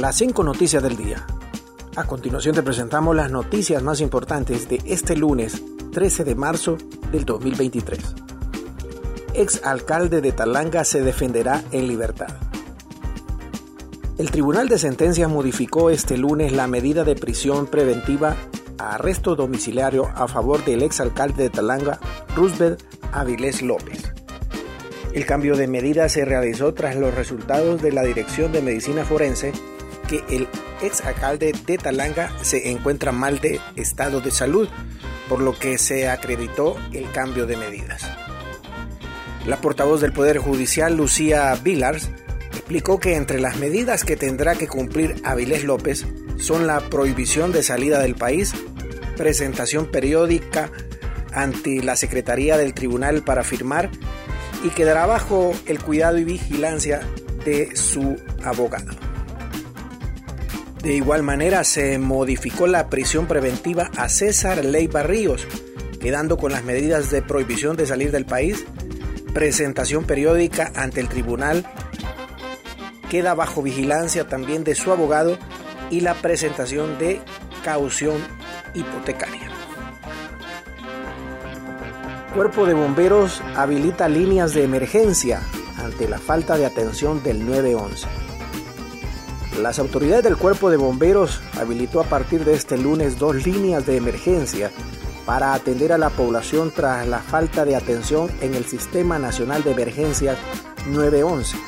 Las cinco noticias del día. A continuación te presentamos las noticias más importantes de este lunes 13 de marzo del 2023. Ex alcalde de Talanga se defenderá en libertad. El Tribunal de Sentencias modificó este lunes la medida de prisión preventiva a arresto domiciliario a favor del ex alcalde de Talanga, Roosevelt Avilés López. El cambio de medida se realizó tras los resultados de la Dirección de Medicina Forense que el ex alcalde de Talanga se encuentra mal de estado de salud, por lo que se acreditó el cambio de medidas. La portavoz del Poder Judicial, Lucía Vilars, explicó que entre las medidas que tendrá que cumplir Avilés López son la prohibición de salida del país, presentación periódica ante la Secretaría del Tribunal para firmar y quedará bajo el cuidado y vigilancia de su abogado. De igual manera se modificó la prisión preventiva a César Ley Barríos, quedando con las medidas de prohibición de salir del país, presentación periódica ante el tribunal, queda bajo vigilancia también de su abogado y la presentación de caución hipotecaria. Cuerpo de Bomberos habilita líneas de emergencia ante la falta de atención del 911. Las autoridades del Cuerpo de Bomberos habilitó a partir de este lunes dos líneas de emergencia para atender a la población tras la falta de atención en el Sistema Nacional de Emergencias 911.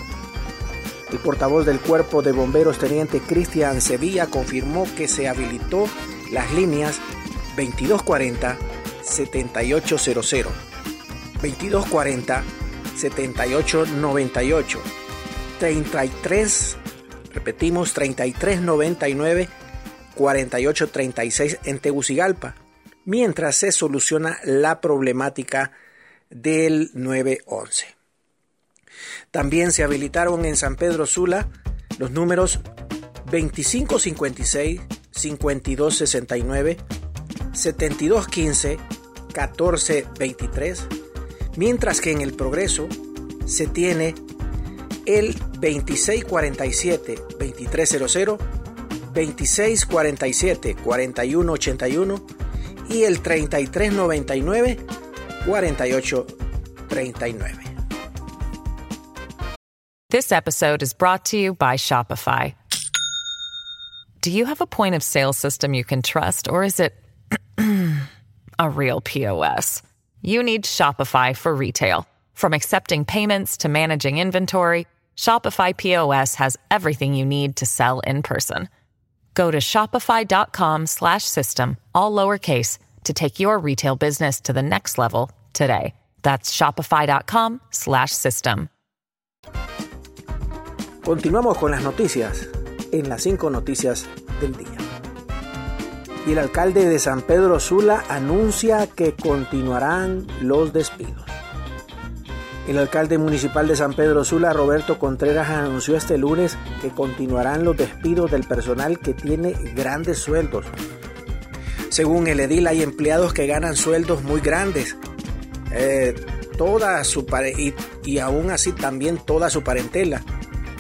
El portavoz del Cuerpo de Bomberos, teniente Cristian Sevilla, confirmó que se habilitó las líneas 2240 7800, 2240 7898, 33 Repetimos 3399 4836 en Tegucigalpa, mientras se soluciona la problemática del 911. También se habilitaron en San Pedro Sula los números 2556 5269 7215 1423, mientras que en el progreso se tiene el 2647-2300, 2647-4181 y el 3399-4839. This episode is brought to you by Shopify. Do you have a point of sale system you can trust, or is it a real POS? You need Shopify for retail. From accepting payments to managing inventory, Shopify POS has everything you need to sell in person. Go to shopify.com slash system, all lowercase, to take your retail business to the next level today. That's shopify.com slash system. Continuamos con las noticias en las cinco noticias del día. Y el alcalde de San Pedro Sula anuncia que continuarán los despidos. El alcalde municipal de San Pedro Sula, Roberto Contreras, anunció este lunes que continuarán los despidos del personal que tiene grandes sueldos. Según el edil, hay empleados que ganan sueldos muy grandes. Eh, toda su y, y aún así también toda su parentela.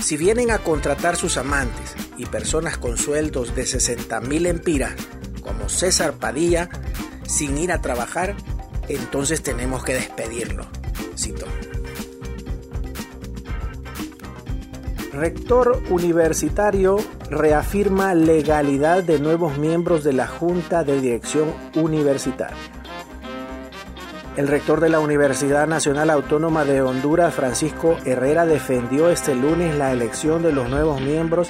Si vienen a contratar sus amantes y personas con sueldos de 60 mil empiras, como César Padilla, sin ir a trabajar, entonces tenemos que despedirlo. Cito. Rector universitario reafirma legalidad de nuevos miembros de la Junta de Dirección Universitaria. El rector de la Universidad Nacional Autónoma de Honduras, Francisco Herrera, defendió este lunes la elección de los nuevos miembros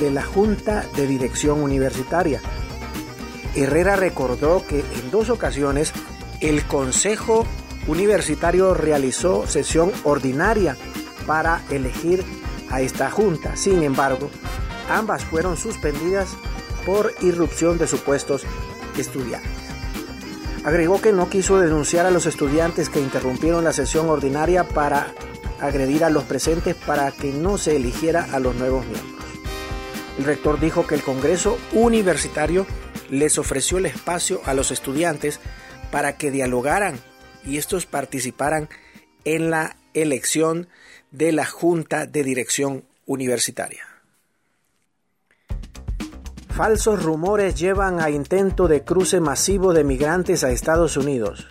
de la Junta de Dirección Universitaria. Herrera recordó que en dos ocasiones el Consejo universitario realizó sesión ordinaria para elegir a esta junta. Sin embargo, ambas fueron suspendidas por irrupción de supuestos estudiantes. Agregó que no quiso denunciar a los estudiantes que interrumpieron la sesión ordinaria para agredir a los presentes para que no se eligiera a los nuevos miembros. El rector dijo que el Congreso Universitario les ofreció el espacio a los estudiantes para que dialogaran y estos participaran en la elección de la Junta de Dirección Universitaria. Falsos rumores llevan a intento de cruce masivo de migrantes a Estados Unidos.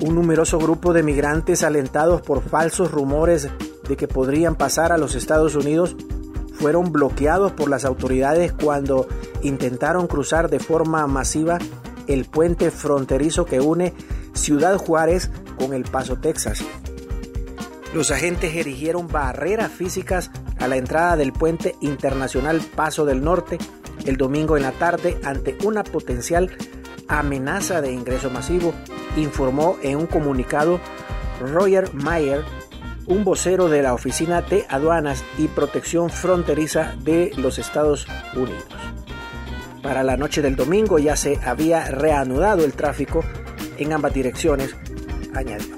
Un numeroso grupo de migrantes alentados por falsos rumores de que podrían pasar a los Estados Unidos fueron bloqueados por las autoridades cuando intentaron cruzar de forma masiva el puente fronterizo que une Ciudad Juárez con El Paso, Texas. Los agentes erigieron barreras físicas a la entrada del puente internacional Paso del Norte el domingo en la tarde ante una potencial amenaza de ingreso masivo, informó en un comunicado Roger Mayer, un vocero de la Oficina de Aduanas y Protección Fronteriza de los Estados Unidos. Para la noche del domingo ya se había reanudado el tráfico en ambas direcciones, añadió.